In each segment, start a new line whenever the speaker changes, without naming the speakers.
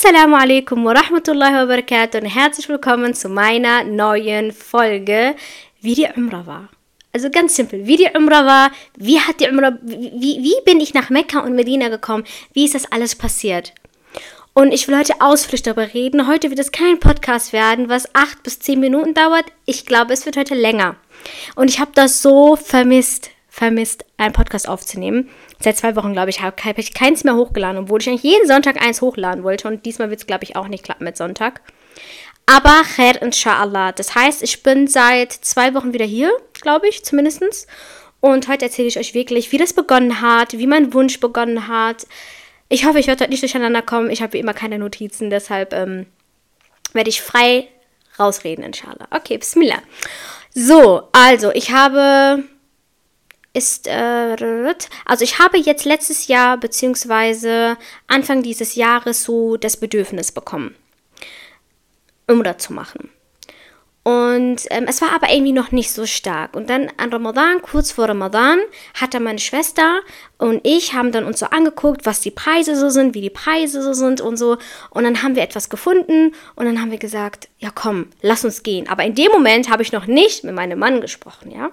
Assalamu alaikum wa rahmatullahi wa barakatuh und herzlich willkommen zu meiner neuen Folge, wie die Umrah war. Also ganz simpel, wie die Umrah war, wie hat die Umrah, wie, wie bin ich nach Mekka und Medina gekommen, wie ist das alles passiert. Und ich will heute ausführlich darüber reden. Heute wird es kein Podcast werden, was acht bis zehn Minuten dauert. Ich glaube, es wird heute länger. Und ich habe das so vermisst, vermisst, einen Podcast aufzunehmen. Seit zwei Wochen, glaube ich, habe ich keins mehr hochgeladen, obwohl ich eigentlich jeden Sonntag eins hochladen wollte. Und diesmal wird es, glaube ich, auch nicht klappen mit Sonntag. Aber khair inshallah. Das heißt, ich bin seit zwei Wochen wieder hier, glaube ich, zumindest. Und heute erzähle ich euch wirklich, wie das begonnen hat, wie mein Wunsch begonnen hat. Ich hoffe, ich werde heute nicht durcheinander kommen. Ich habe wie immer keine Notizen, deshalb ähm, werde ich frei rausreden, inshallah. Okay, Bismillah. So, also, ich habe ist, äh, also ich habe jetzt letztes Jahr beziehungsweise Anfang dieses Jahres so das Bedürfnis bekommen, Umrah zu machen. Und ähm, es war aber irgendwie noch nicht so stark. Und dann an Ramadan, kurz vor Ramadan, hat dann meine Schwester und ich haben dann uns so angeguckt, was die Preise so sind, wie die Preise so sind und so. Und dann haben wir etwas gefunden und dann haben wir gesagt, ja komm, lass uns gehen. Aber in dem Moment habe ich noch nicht mit meinem Mann gesprochen, ja.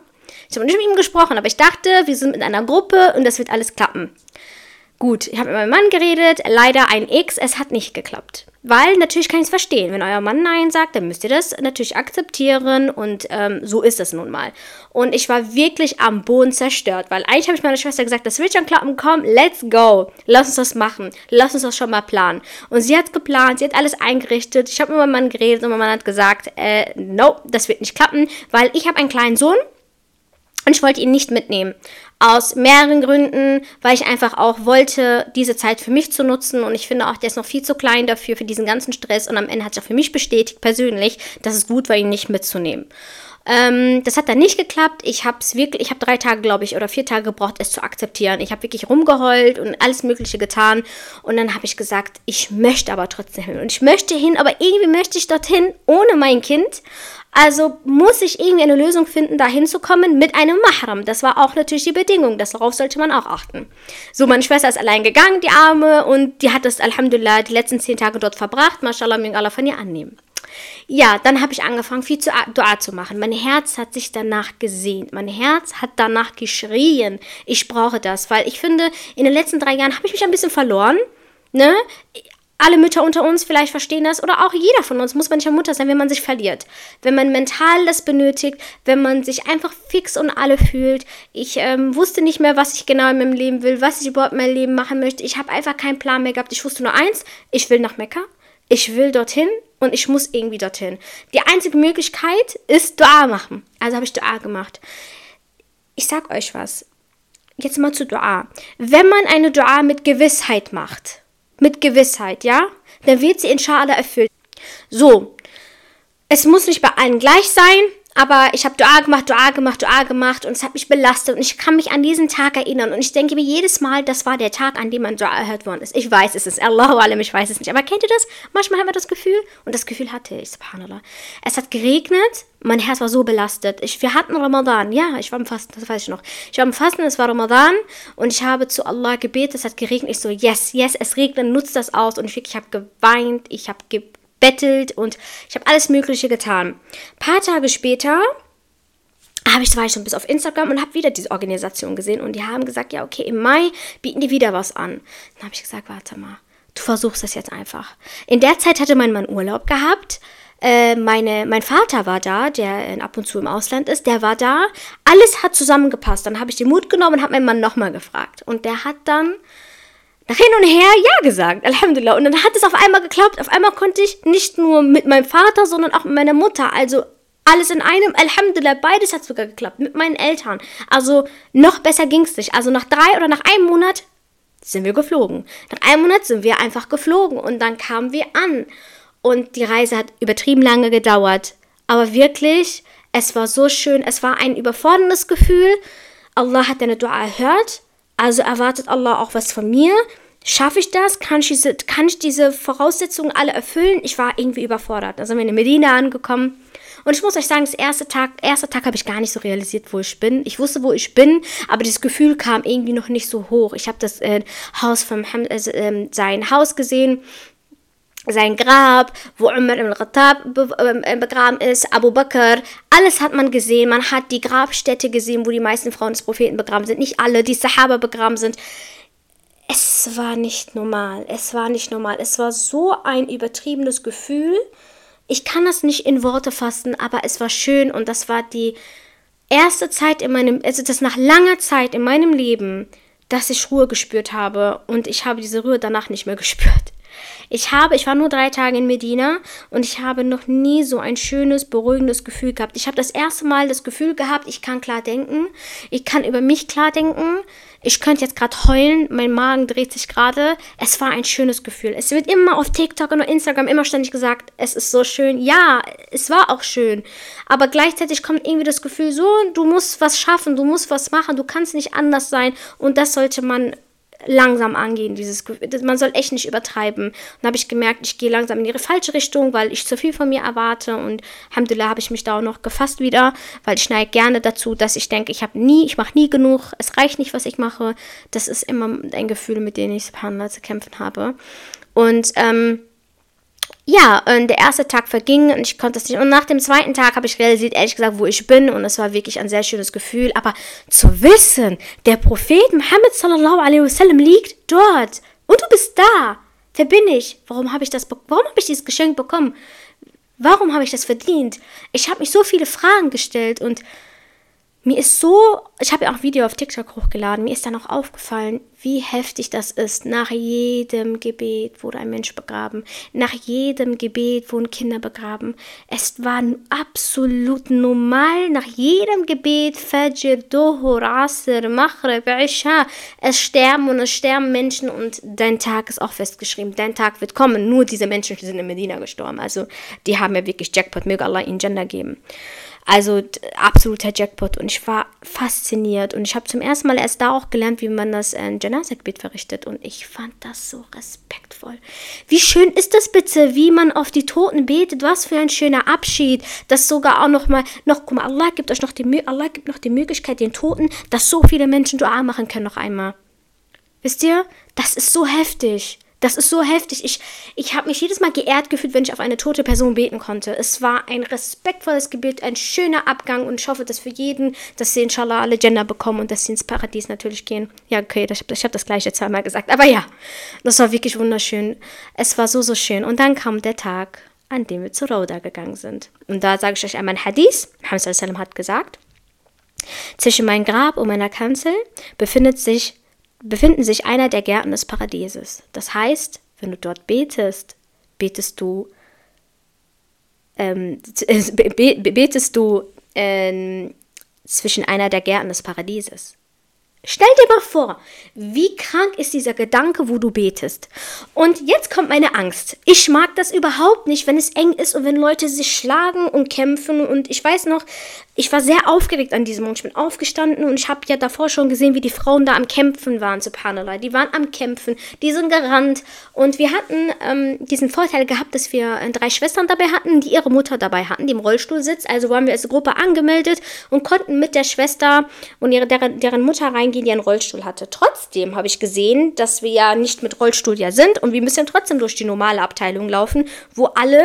Ich habe nicht mit ihm gesprochen, aber ich dachte, wir sind in einer Gruppe und das wird alles klappen. Gut, ich habe mit meinem Mann geredet, leider ein X, es hat nicht geklappt. Weil natürlich kann ich es verstehen. Wenn euer Mann Nein sagt, dann müsst ihr das natürlich akzeptieren und ähm, so ist es nun mal. Und ich war wirklich am Boden zerstört, weil eigentlich habe ich meiner Schwester gesagt, das wird schon klappen, komm, let's go. Lass uns das machen. Lass uns das schon mal planen. Und sie hat geplant, sie hat alles eingerichtet. Ich habe mit meinem Mann geredet und mein Mann hat gesagt, äh, no, das wird nicht klappen, weil ich habe einen kleinen Sohn und ich wollte ihn nicht mitnehmen. Aus mehreren Gründen, weil ich einfach auch wollte, diese Zeit für mich zu nutzen. Und ich finde auch, der ist noch viel zu klein dafür, für diesen ganzen Stress. Und am Ende hat sich auch für mich bestätigt, persönlich, dass es gut war, ihn nicht mitzunehmen. Ähm, das hat dann nicht geklappt. Ich habe es wirklich, ich habe drei Tage, glaube ich, oder vier Tage gebraucht, es zu akzeptieren. Ich habe wirklich rumgeheult und alles Mögliche getan. Und dann habe ich gesagt, ich möchte aber trotzdem hin. Und ich möchte hin, aber irgendwie möchte ich dorthin ohne mein Kind. Also muss ich irgendwie eine Lösung finden, da hinzukommen mit einem Mahram. Das war auch natürlich die Bedingung. Darauf sollte man auch achten. So, meine Schwester ist allein gegangen, die Arme, und die hat das Alhamdulillah die letzten zehn Tage dort verbracht. Mashallah, mögen Allah von ihr annehmen. Ja, dann habe ich angefangen, viel zu Dua zu machen. Mein Herz hat sich danach gesehnt. Mein Herz hat danach geschrien. Ich brauche das, weil ich finde, in den letzten drei Jahren habe ich mich ein bisschen verloren. Ne? alle Mütter unter uns vielleicht verstehen das oder auch jeder von uns muss manchmal Mutter sein, wenn man sich verliert. Wenn man mental das benötigt, wenn man sich einfach fix und alle fühlt. Ich ähm, wusste nicht mehr, was ich genau in meinem Leben will, was ich überhaupt in meinem Leben machen möchte. Ich habe einfach keinen Plan mehr gehabt. Ich wusste nur eins, ich will nach Mekka, ich will dorthin und ich muss irgendwie dorthin. Die einzige Möglichkeit ist Dua machen. Also habe ich Dua gemacht. Ich sag euch was. Jetzt mal zu Dua. Wenn man eine Dua mit Gewissheit macht, mit Gewissheit, ja? Dann wird sie inshallah erfüllt. So, es muss nicht bei allen gleich sein, aber ich habe Dua gemacht, Dua gemacht, Dua gemacht und es hat mich belastet und ich kann mich an diesen Tag erinnern und ich denke mir jedes Mal, das war der Tag, an dem mein Dua erhört worden ist. Ich weiß, es ist Allahu Alam, ich weiß es nicht, aber kennt ihr das? Manchmal hat man das Gefühl und das Gefühl hatte ich, subhanallah. Es hat geregnet, mein Herz war so belastet. Ich, wir hatten Ramadan, ja, ich war im Fasten, das weiß ich noch. Ich war im Fasten, es war Ramadan und ich habe zu Allah gebetet, es hat geregnet. Ich so, yes, yes, es regnet, nutzt das aus und ich ich habe geweint, ich habe gebetet gebettelt und ich habe alles Mögliche getan. Ein paar Tage später habe ich, war ich schon bis auf Instagram und habe wieder diese Organisation gesehen und die haben gesagt, ja, okay, im Mai bieten die wieder was an. Dann habe ich gesagt, warte mal, du versuchst das jetzt einfach. In der Zeit hatte mein Mann Urlaub gehabt. Äh, meine, mein Vater war da, der ab und zu im Ausland ist, der war da. Alles hat zusammengepasst. Dann habe ich den Mut genommen und habe meinen Mann nochmal gefragt. Und der hat dann nach hin und her ja gesagt, Alhamdulillah. Und dann hat es auf einmal geklappt. Auf einmal konnte ich nicht nur mit meinem Vater, sondern auch mit meiner Mutter, also alles in einem, Alhamdulillah, beides hat sogar geklappt, mit meinen Eltern. Also noch besser ging es nicht. Also nach drei oder nach einem Monat sind wir geflogen. Nach einem Monat sind wir einfach geflogen und dann kamen wir an. Und die Reise hat übertrieben lange gedauert. Aber wirklich, es war so schön, es war ein überforderndes Gefühl. Allah hat deine Dua erhört also erwartet Allah auch was von mir. Schaffe ich das? Kann ich, diese, kann ich diese Voraussetzungen alle erfüllen? Ich war irgendwie überfordert. Da sind wir in Medina angekommen. Und ich muss euch sagen, das erste Tag, erster Tag habe ich gar nicht so realisiert, wo ich bin. Ich wusste, wo ich bin, aber dieses Gefühl kam irgendwie noch nicht so hoch. Ich habe das äh, Haus vom also, äh, sein Haus gesehen sein Grab, wo Umar ibn Khattab ähm, begraben ist, Abu Bakr, alles hat man gesehen. Man hat die Grabstätte gesehen, wo die meisten Frauen des Propheten begraben sind. Nicht alle, die Sahaba begraben sind. Es war nicht normal. Es war nicht normal. Es war so ein übertriebenes Gefühl. Ich kann das nicht in Worte fassen, aber es war schön und das war die erste Zeit in meinem, also das nach langer Zeit in meinem Leben, dass ich Ruhe gespürt habe und ich habe diese Ruhe danach nicht mehr gespürt. Ich habe, ich war nur drei Tage in Medina und ich habe noch nie so ein schönes, beruhigendes Gefühl gehabt. Ich habe das erste Mal das Gefühl gehabt, ich kann klar denken, ich kann über mich klar denken. Ich könnte jetzt gerade heulen, mein Magen dreht sich gerade. Es war ein schönes Gefühl. Es wird immer auf TikTok und auf Instagram immer ständig gesagt, es ist so schön. Ja, es war auch schön. Aber gleichzeitig kommt irgendwie das Gefühl so, du musst was schaffen, du musst was machen, du kannst nicht anders sein. Und das sollte man langsam angehen, dieses man soll echt nicht übertreiben. Und dann habe ich gemerkt, ich gehe langsam in die falsche Richtung, weil ich zu viel von mir erwarte und Alhamdulillah habe ich mich da auch noch gefasst wieder, weil ich neige gerne dazu, dass ich denke, ich habe nie, ich mache nie genug, es reicht nicht, was ich mache. Das ist immer ein Gefühl, mit dem ich Subhanallah zu kämpfen habe. Und ähm, ja, und der erste Tag verging und ich konnte es nicht. Und nach dem zweiten Tag habe ich realisiert, ehrlich gesagt, wo ich bin. Und es war wirklich ein sehr schönes Gefühl. Aber zu wissen, der Prophet Muhammad sallallahu alaihi wasallam liegt dort und du bist da. Wer bin ich? Warum habe ich das, warum habe ich dieses Geschenk bekommen? Warum habe ich das verdient? Ich habe mich so viele Fragen gestellt und mir ist so, ich habe ja auch ein Video auf TikTok hochgeladen, mir ist dann auch aufgefallen, wie heftig das ist. Nach jedem Gebet wurde ein Mensch begraben. Nach jedem Gebet wurden Kinder begraben. Es war absolut normal. Nach jedem Gebet, Fajr, Dohur, Asr, Maghrib, Isha, es sterben und es sterben Menschen und dein Tag ist auch festgeschrieben. Dein Tag wird kommen. Nur diese Menschen sind in Medina gestorben. Also die haben ja wirklich Jackpot. Möge Allah ihnen Gender geben. Also absoluter Jackpot und ich war fasziniert und ich habe zum ersten Mal erst da auch gelernt, wie man das äh, Janazakbet verrichtet und ich fand das so respektvoll. Wie schön ist das bitte, wie man auf die Toten betet, was für ein schöner Abschied, das sogar auch noch mal, noch, guck mal, Allah gibt euch noch die, Allah gibt noch die Möglichkeit den Toten, dass so viele Menschen Dua machen können noch einmal. Wisst ihr, das ist so heftig. Das ist so heftig. Ich, ich habe mich jedes Mal geehrt gefühlt, wenn ich auf eine tote Person beten konnte. Es war ein respektvolles Gebet, ein schöner Abgang und ich hoffe, dass für jeden, dass sie inshallah alle Gender bekommen und dass sie ins Paradies natürlich gehen. Ja, okay, das, ich habe das gleiche zweimal gesagt. Aber ja, das war wirklich wunderschön. Es war so, so schön. Und dann kam der Tag, an dem wir zu Rauda gegangen sind. Und da sage ich euch einmal ein Hadith. Muhammad hat gesagt, zwischen meinem Grab und meiner Kanzel befindet sich befinden sich einer der Gärten des Paradieses. Das heißt, wenn du dort betest, betest du, ähm, betest du ähm, zwischen einer der Gärten des Paradieses. Stell dir mal vor, wie krank ist dieser Gedanke, wo du betest. Und jetzt kommt meine Angst. Ich mag das überhaupt nicht, wenn es eng ist und wenn Leute sich schlagen und kämpfen. Und ich weiß noch, ich war sehr aufgeregt an diesem Moment. Ich bin aufgestanden und ich habe ja davor schon gesehen, wie die Frauen da am Kämpfen waren, subhanallah. Die waren am Kämpfen, die sind gerannt. Und wir hatten ähm, diesen Vorteil gehabt, dass wir äh, drei Schwestern dabei hatten, die ihre Mutter dabei hatten, die im Rollstuhl sitzt. Also waren wir als Gruppe angemeldet und konnten mit der Schwester und ihre, deren, deren Mutter reingehen Familie einen Rollstuhl hatte. Trotzdem habe ich gesehen, dass wir ja nicht mit Rollstuhl ja sind und wir müssen trotzdem durch die normale Abteilung laufen, wo alle,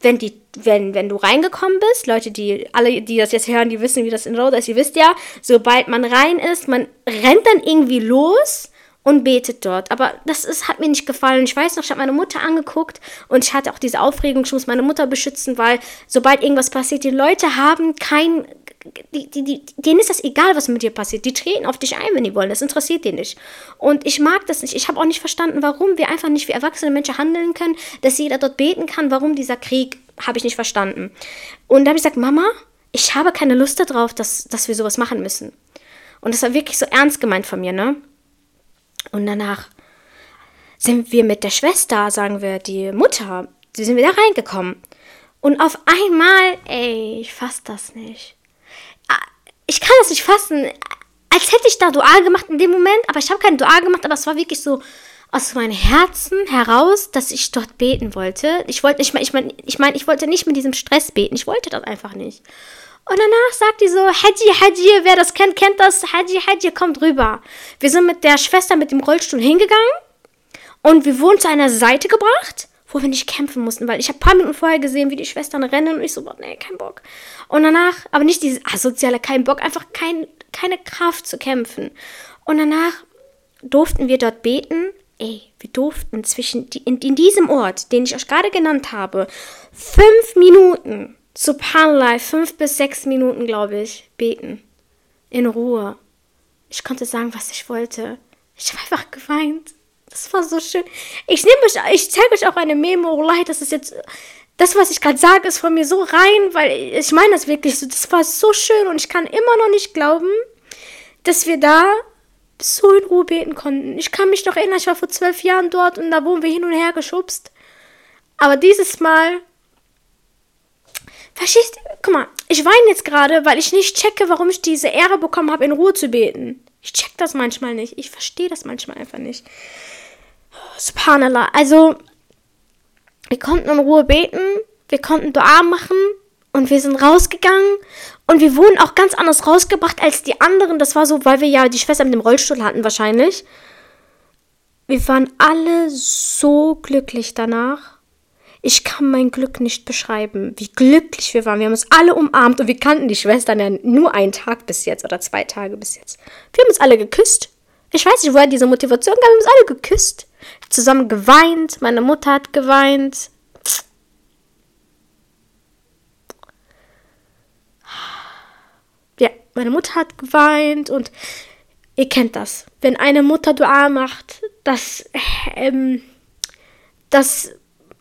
wenn die wenn, wenn du reingekommen bist, Leute, die alle, die das jetzt hören, die wissen, wie das in Roda ist, ihr wisst ja, sobald man rein ist, man rennt dann irgendwie los und betet dort. Aber das ist, hat mir nicht gefallen. Ich weiß noch, ich habe meine Mutter angeguckt und ich hatte auch diese Aufregung, ich muss meine Mutter beschützen, weil sobald irgendwas passiert, die Leute haben kein, die, die, die, denen ist das egal, was mit dir passiert. Die treten auf dich ein, wenn die wollen. Das interessiert die nicht. Und ich mag das nicht. Ich habe auch nicht verstanden, warum wir einfach nicht wie erwachsene Menschen handeln können, dass jeder dort beten kann. Warum dieser Krieg, habe ich nicht verstanden. Und da habe ich gesagt, Mama, ich habe keine Lust darauf, dass, dass wir sowas machen müssen. Und das war wirklich so ernst gemeint von mir, ne? Und danach sind wir mit der Schwester, sagen wir, die Mutter, die sind wieder reingekommen. Und auf einmal, ey, ich fass das nicht ich kann das nicht fassen. Als hätte ich da Dual gemacht in dem Moment, aber ich habe kein Dual gemacht, aber es war wirklich so aus meinem Herzen heraus, dass ich dort beten wollte. Ich wollte nicht, ich meine, ich, mein, ich wollte nicht mit diesem Stress beten. Ich wollte das einfach nicht. Und danach sagt die so, Haji, Haji, wer das kennt, kennt das. Haji, Haji, kommt rüber. Wir sind mit der Schwester mit dem Rollstuhl hingegangen und wir wurden zu einer Seite gebracht, wo wir nicht kämpfen mussten, weil ich habe paar Minuten vorher gesehen, wie die Schwestern rennen und ich so, nee, kein Bock. Und danach, aber nicht dieses asoziale, kein Bock, einfach kein, keine Kraft zu kämpfen. Und danach durften wir dort beten. Ey, wir durften zwischen, die, in, in diesem Ort, den ich euch gerade genannt habe, fünf Minuten, subhanallah, fünf bis sechs Minuten, glaube ich, beten. In Ruhe. Ich konnte sagen, was ich wollte. Ich habe einfach geweint. Das war so schön. Ich nehme euch, ich zeige euch auch eine Memo. Oh, leid, das ist jetzt, das, was ich gerade sage, ist von mir so rein, weil ich meine das wirklich so. Das war so schön und ich kann immer noch nicht glauben, dass wir da so in Ruhe beten konnten. Ich kann mich noch erinnern, ich war vor zwölf Jahren dort und da wurden wir hin und her geschubst. Aber dieses Mal, verstehst du, guck mal, ich weine jetzt gerade, weil ich nicht checke, warum ich diese Ehre bekommen habe, in Ruhe zu beten. Ich check das manchmal nicht. Ich verstehe das manchmal einfach nicht. Subhanallah. Also, wir konnten in Ruhe beten, wir konnten Dua machen und wir sind rausgegangen und wir wurden auch ganz anders rausgebracht als die anderen. Das war so, weil wir ja die Schwester mit dem Rollstuhl hatten wahrscheinlich. Wir waren alle so glücklich danach. Ich kann mein Glück nicht beschreiben, wie glücklich wir waren. Wir haben uns alle umarmt und wir kannten die Schwestern ja nur einen Tag bis jetzt oder zwei Tage bis jetzt. Wir haben uns alle geküsst. Ich weiß nicht, woher diese Motivation kam. Wir haben uns alle geküsst. Zusammen geweint. Meine Mutter hat geweint. Ja, meine Mutter hat geweint und ihr kennt das. Wenn eine Mutter Dua macht, das, ähm, das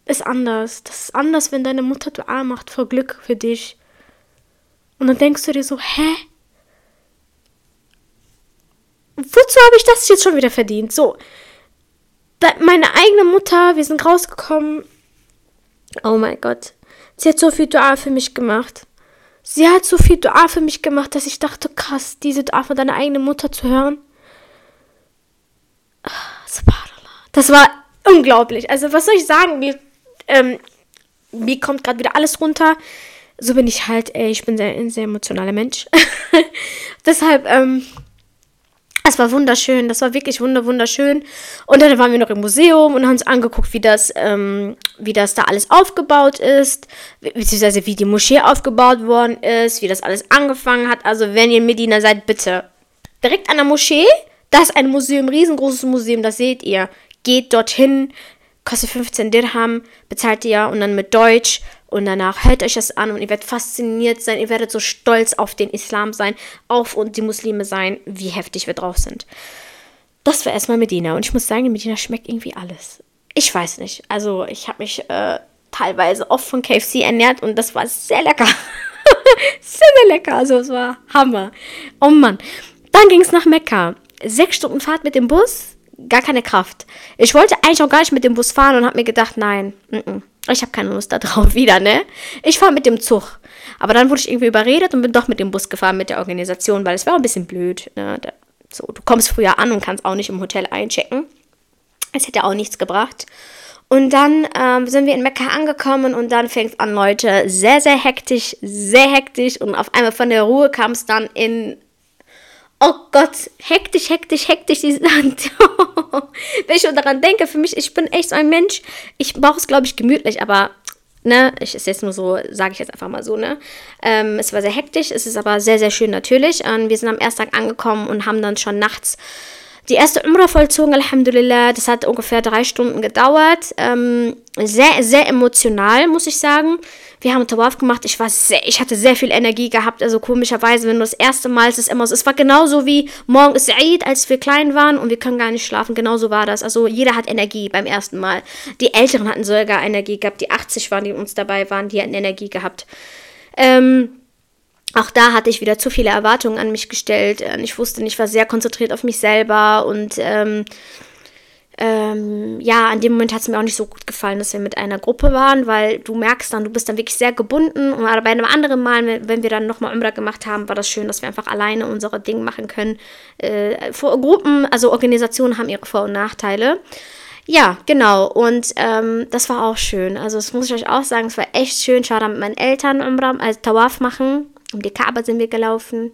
ist anders. Das ist anders, wenn deine Mutter Dua macht vor Glück für dich. Und dann denkst du dir so, hä? Wozu habe ich das jetzt schon wieder verdient? So. Meine eigene Mutter, wir sind rausgekommen. Oh mein Gott. Sie hat so viel Dua für mich gemacht. Sie hat so viel Dua für mich gemacht, dass ich dachte, krass, diese Dua von deiner eigenen Mutter zu hören. Ah, das war unglaublich. Also, was soll ich sagen? Mir ähm, mir kommt gerade wieder alles runter. So bin ich halt, ey, ich bin sehr, ein sehr emotionaler Mensch. Deshalb, ähm, es war wunderschön, das war wirklich wunderschön. Und dann waren wir noch im Museum und haben uns angeguckt, wie das, ähm, wie das da alles aufgebaut ist, beziehungsweise wie die Moschee aufgebaut worden ist, wie das alles angefangen hat. Also wenn ihr in Medina seid, bitte direkt an der Moschee, da ist ein Museum, riesengroßes Museum, das seht ihr. Geht dorthin, kostet 15 Dirham, bezahlt ihr und dann mit Deutsch und danach hört euch das an und ihr werdet fasziniert sein, ihr werdet so stolz auf den Islam sein, auf und die Muslime sein, wie heftig wir drauf sind. Das war erstmal Medina und ich muss sagen, in Medina schmeckt irgendwie alles. Ich weiß nicht, also ich habe mich äh, teilweise oft von KFC ernährt und das war sehr lecker. sehr, sehr lecker, also es war Hammer. Oh Mann. Dann ging es nach Mekka. Sechs Stunden Fahrt mit dem Bus, gar keine Kraft. Ich wollte eigentlich auch gar nicht mit dem Bus fahren und habe mir gedacht, nein, n -n, ich habe keine Lust darauf wieder, ne? Ich fahre mit dem Zug. Aber dann wurde ich irgendwie überredet und bin doch mit dem Bus gefahren mit der Organisation, weil es war ein bisschen blöd. Ne? So, du kommst früher an und kannst auch nicht im Hotel einchecken. Es hätte auch nichts gebracht. Und dann ähm, sind wir in Mekka angekommen und dann fängt es an, Leute, sehr, sehr hektisch, sehr hektisch. Und auf einmal von der Ruhe kam es dann in oh Gott, hektisch, hektisch, hektisch, diese Hand. Wenn ich schon daran denke, für mich, ich bin echt so ein Mensch, ich brauche es, glaube ich, gemütlich, aber, ne, ich ist jetzt nur so, sage ich jetzt einfach mal so, ne. Ähm, es war sehr hektisch, es ist aber sehr, sehr schön natürlich. Und wir sind am ersten Tag angekommen und haben dann schon nachts die erste Umrah vollzogen, Alhamdulillah. Das hat ungefähr drei Stunden gedauert. Ähm, sehr, sehr emotional, muss ich sagen. Wir haben Tawaf gemacht. Ich war sehr, ich hatte sehr viel Energie gehabt. Also komischerweise, wenn du das erste Mal, es immer so. Es war genauso wie morgen ist Eid, als wir klein waren und wir können gar nicht schlafen. Genauso war das. Also jeder hat Energie beim ersten Mal. Die Älteren hatten sogar Energie gehabt. Die 80 waren, die uns dabei waren, die hatten Energie gehabt. Ähm, auch da hatte ich wieder zu viele Erwartungen an mich gestellt. Äh, ich wusste nicht, ich war sehr konzentriert auf mich selber und ähm, ähm, ja, an dem Moment hat es mir auch nicht so gut gefallen, dass wir mit einer Gruppe waren, weil du merkst dann, du bist dann wirklich sehr gebunden. Und bei einem anderen Mal, wenn wir dann nochmal Umrah gemacht haben, war das schön, dass wir einfach alleine unsere Dinge machen können. Äh, Gruppen, also Organisationen haben ihre Vor- und Nachteile. Ja, genau. Und ähm, das war auch schön. Also, das muss ich euch auch sagen, es war echt schön. Da mit meinen Eltern Umrah, also Tawaf machen. Um die Kaaba sind wir gelaufen.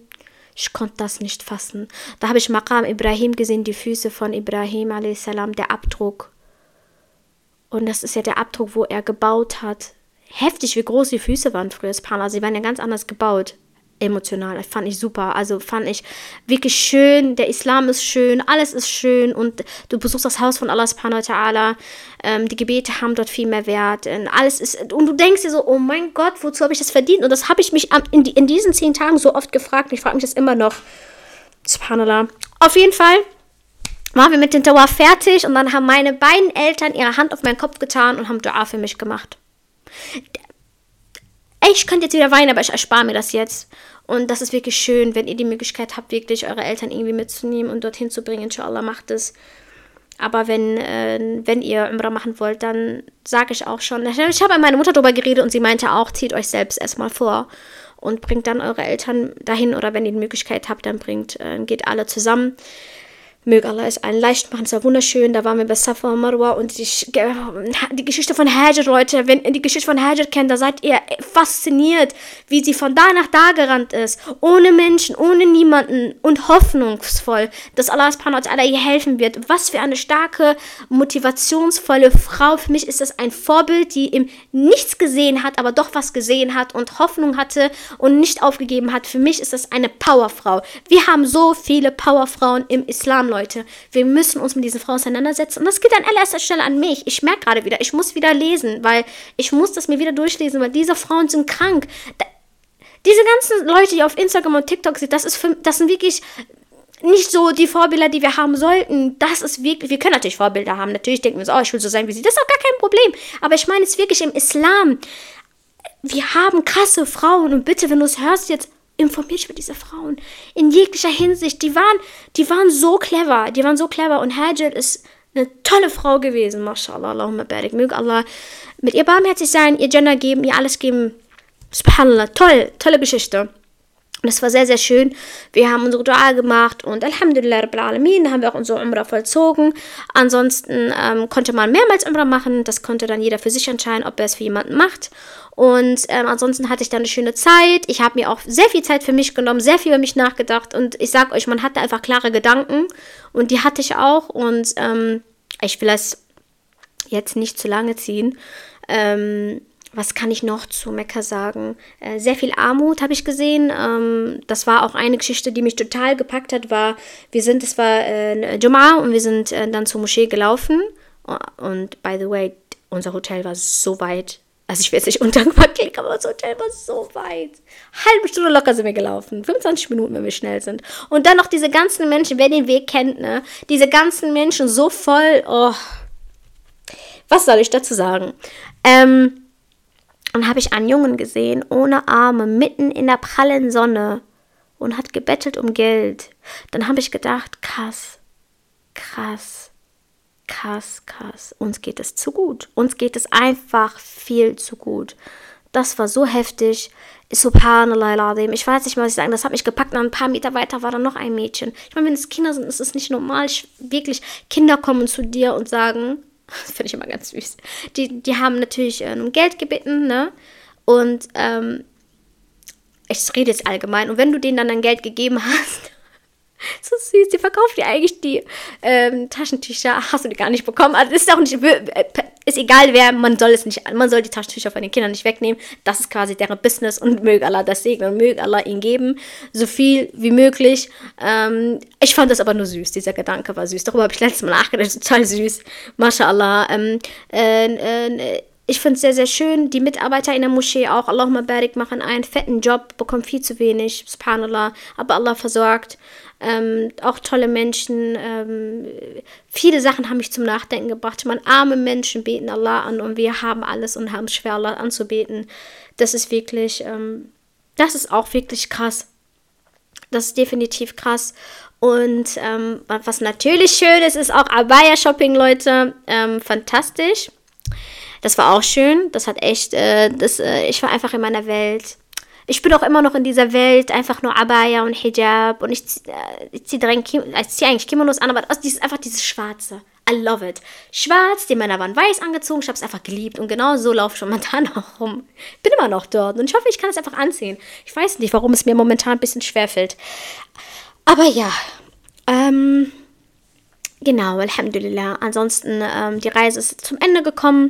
Ich konnte das nicht fassen. Da habe ich Maqam Ibrahim gesehen, die Füße von Ibrahim a.s., der Abdruck. Und das ist ja der Abdruck, wo er gebaut hat. Heftig, wie groß die Füße waren früher, Subhanallah. Sie waren ja ganz anders gebaut emotional. Fand ich super. Also fand ich wirklich schön. Der Islam ist schön, alles ist schön und du besuchst das Haus von Allah subhanahu wa ta'ala. Ähm, die Gebete haben dort viel mehr Wert. Und alles ist, und du denkst dir so, oh mein Gott, wozu habe ich das verdient? Und das habe ich mich in, die, in diesen zehn Tagen so oft gefragt. Ich frage mich das immer noch. Subhanallah. Auf jeden Fall waren wir mit dem Dua fertig und dann haben meine beiden Eltern ihre Hand auf meinen Kopf getan und haben Dua für mich gemacht ich könnte jetzt wieder weinen, aber ich erspare mir das jetzt. Und das ist wirklich schön, wenn ihr die Möglichkeit habt, wirklich eure Eltern irgendwie mitzunehmen und dorthin zu bringen. Inshallah, macht es. Aber wenn, äh, wenn ihr Umrah machen wollt, dann sage ich auch schon. Ich habe mit meiner Mutter darüber geredet und sie meinte auch, zieht euch selbst erstmal vor und bringt dann eure Eltern dahin. Oder wenn ihr die Möglichkeit habt, dann bringt, äh, geht alle zusammen. Möge Allah es allen leicht machen. Es war wunderschön. Da waren wir bei Safa und Marwa und die, die Geschichte von Hajar, Leute. Wenn ihr die Geschichte von Hajar kennt, da seid ihr fasziniert, wie sie von da nach da gerannt ist. Ohne Menschen, ohne niemanden und hoffnungsvoll, dass Allah ihr helfen wird. Was für eine starke, motivationsvolle Frau. Für mich ist das ein Vorbild, die ihm nichts gesehen hat, aber doch was gesehen hat und Hoffnung hatte und nicht aufgegeben hat. Für mich ist das eine Powerfrau. Wir haben so viele Powerfrauen im Islam, Leute. Leute. Wir müssen uns mit diesen Frauen auseinandersetzen. Und das geht an allererster Stelle an mich. Ich merke gerade wieder, ich muss wieder lesen, weil ich muss das mir wieder durchlesen, weil diese Frauen sind krank. Da, diese ganzen Leute, die auf Instagram und TikTok sind, das, ist für, das sind wirklich nicht so die Vorbilder, die wir haben sollten. Das ist wirklich, wir können natürlich Vorbilder haben. Natürlich denken wir uns, oh, ich will so sein wie sie. Das ist auch gar kein Problem. Aber ich meine es wirklich im Islam. Wir haben krasse Frauen und bitte, wenn du es hörst jetzt, informiert über diese Frauen. In jeglicher Hinsicht. Die waren, die waren so clever. Die waren so clever. Und Hajar ist eine tolle Frau gewesen. MashaAllah, Allahumma barik. Möge Allah mit ihr barmherzig sein, ihr Gender geben, ihr alles geben. Subhanallah. Toll, tolle Geschichte. Und es war sehr, sehr schön. Wir haben unsere Dua gemacht und Alhamdulillah Rabbil Alamin haben wir auch unsere Umrah vollzogen. Ansonsten ähm, konnte man mehrmals Umrah machen. Das konnte dann jeder für sich entscheiden, ob er es für jemanden macht. Und ähm, ansonsten hatte ich dann eine schöne Zeit. Ich habe mir auch sehr viel Zeit für mich genommen, sehr viel über mich nachgedacht. Und ich sag euch, man hatte einfach klare Gedanken. Und die hatte ich auch. Und ähm, ich will das jetzt nicht zu lange ziehen. Ähm, was kann ich noch zu Mekka sagen? Äh, sehr viel Armut habe ich gesehen. Ähm, das war auch eine Geschichte, die mich total gepackt hat. War, wir sind, es war äh, Jum'a und wir sind äh, dann zur Moschee gelaufen. Und by the way, unser Hotel war so weit also ich will jetzt nicht undankbar klingen, aber das Hotel war so weit. Halbe Stunde locker sind wir gelaufen. 25 Minuten, wenn wir schnell sind. Und dann noch diese ganzen Menschen, wer den Weg kennt, ne? Diese ganzen Menschen so voll. Oh. Was soll ich dazu sagen? Ähm, und habe ich einen Jungen gesehen, ohne Arme, mitten in der prallen Sonne und hat gebettelt um Geld. Dann habe ich gedacht, krass, krass krass, krass. Uns geht es zu gut. Uns geht es einfach viel zu gut. Das war so heftig. Subhanallah, ich weiß nicht, was ich sagen. Das hat mich gepackt. Und ein paar Meter weiter war da noch ein Mädchen. Ich meine, wenn es Kinder sind, ist es nicht normal. Ich, wirklich, Kinder kommen zu dir und sagen, das finde ich immer ganz süß. Die, die haben natürlich äh, um Geld gebeten, ne? Und ähm, ich rede jetzt allgemein. Und wenn du denen dann dein Geld gegeben hast, so süß. Die verkauft dir eigentlich die ähm, Taschentücher. Hast du die gar nicht bekommen. Also ist auch nicht. Äh, ist egal wer, man soll es nicht. Man soll die Taschentücher von den Kindern nicht wegnehmen. Das ist quasi deren Business und möge Allah das segnen und möge Allah ihnen geben. So viel wie möglich. Ähm, ich fand das aber nur süß. Dieser Gedanke war süß. Darüber habe ich letztes Mal nachgedacht. Total süß. MashaAllah. Ähm, äh, äh, ich finde es sehr, sehr schön. Die Mitarbeiter in der Moschee auch, Allahumma barik, machen einen fetten Job, bekommen viel zu wenig, subhanallah, aber Allah versorgt. Ähm, auch tolle Menschen. Ähm, viele Sachen haben mich zum Nachdenken gebracht. Man, arme Menschen beten Allah an und wir haben alles und haben es schwer, Allah anzubeten. Das ist wirklich, ähm, das ist auch wirklich krass. Das ist definitiv krass. Und ähm, was natürlich schön ist, ist auch Abaya-Shopping, Leute. Ähm, fantastisch. Das war auch schön. Das hat echt, äh, das, äh, ich war einfach in meiner Welt. Ich bin auch immer noch in dieser Welt, einfach nur Abaya und Hijab. Und ich, äh, ich ziehe zieh eigentlich Kimonos an, aber das ist einfach dieses Schwarze. I love it. Schwarz, die Männer waren weiß angezogen, ich habe es einfach geliebt. Und genau so laufe ich momentan auch rum. Bin immer noch dort und ich hoffe, ich kann es einfach anziehen. Ich weiß nicht, warum es mir momentan ein bisschen schwerfällt. Aber ja, ähm, genau, Alhamdulillah. Ansonsten, ähm, die Reise ist zum Ende gekommen.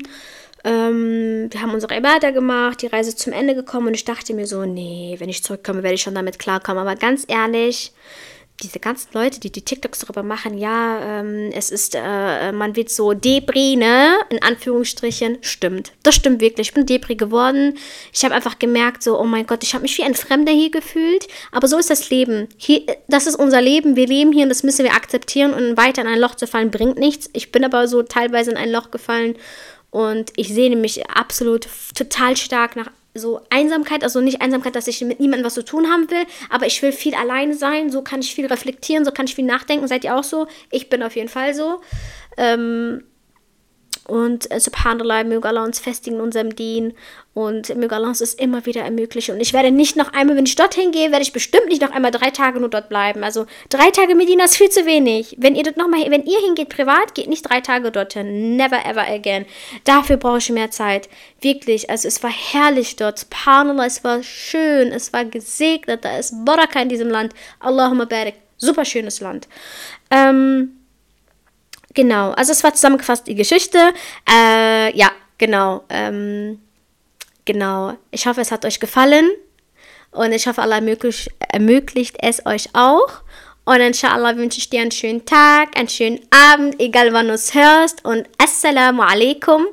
Ähm, wir haben unsere Ibadah gemacht, die Reise zum Ende gekommen und ich dachte mir so, nee, wenn ich zurückkomme, werde ich schon damit klarkommen. Aber ganz ehrlich, diese ganzen Leute, die die TikToks darüber machen, ja, ähm, es ist, äh, man wird so Debris, ne, in Anführungsstrichen, stimmt. Das stimmt wirklich. Ich bin Debris geworden. Ich habe einfach gemerkt, so, oh mein Gott, ich habe mich wie ein Fremder hier gefühlt. Aber so ist das Leben. Hier, das ist unser Leben. Wir leben hier und das müssen wir akzeptieren. Und weiter in ein Loch zu fallen, bringt nichts. Ich bin aber so teilweise in ein Loch gefallen und ich sehne mich absolut total stark nach so Einsamkeit, also nicht Einsamkeit, dass ich mit niemandem was zu tun haben will, aber ich will viel alleine sein, so kann ich viel reflektieren, so kann ich viel nachdenken. Seid ihr auch so? Ich bin auf jeden Fall so. Ähm, und äh, subhanallah, möge Allah uns festigen in unserem Dien und möge Allah uns es immer wieder ermöglichen. Und ich werde nicht noch einmal, wenn ich dorthin gehe, werde ich bestimmt nicht noch einmal drei Tage nur dort bleiben. Also drei Tage Medina ist viel zu wenig. Wenn ihr dort noch mal, wenn ihr hingeht privat, geht nicht drei Tage dorthin. Never ever again. Dafür brauche ich mehr Zeit. Wirklich. Also es war herrlich dort. Subhanallah, es war schön, es war gesegnet. Da ist Baraka in diesem Land. Allahumma barik. Super schönes Land. Ähm, Genau, also es war zusammengefasst die Geschichte. Äh, ja, genau. Ähm, genau. Ich hoffe, es hat euch gefallen. Und ich hoffe, Allah ermöglicht, ermöglicht es euch auch. Und inshallah wünsche ich dir einen schönen Tag, einen schönen Abend, egal wann du es hörst. Und Assalamu alaikum.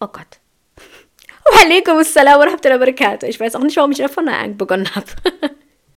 Oh Gott. Wa alaikum assalam wa rahmatullahi wa barakatuh. Ich weiß auch nicht, warum ich davon begonnen habe.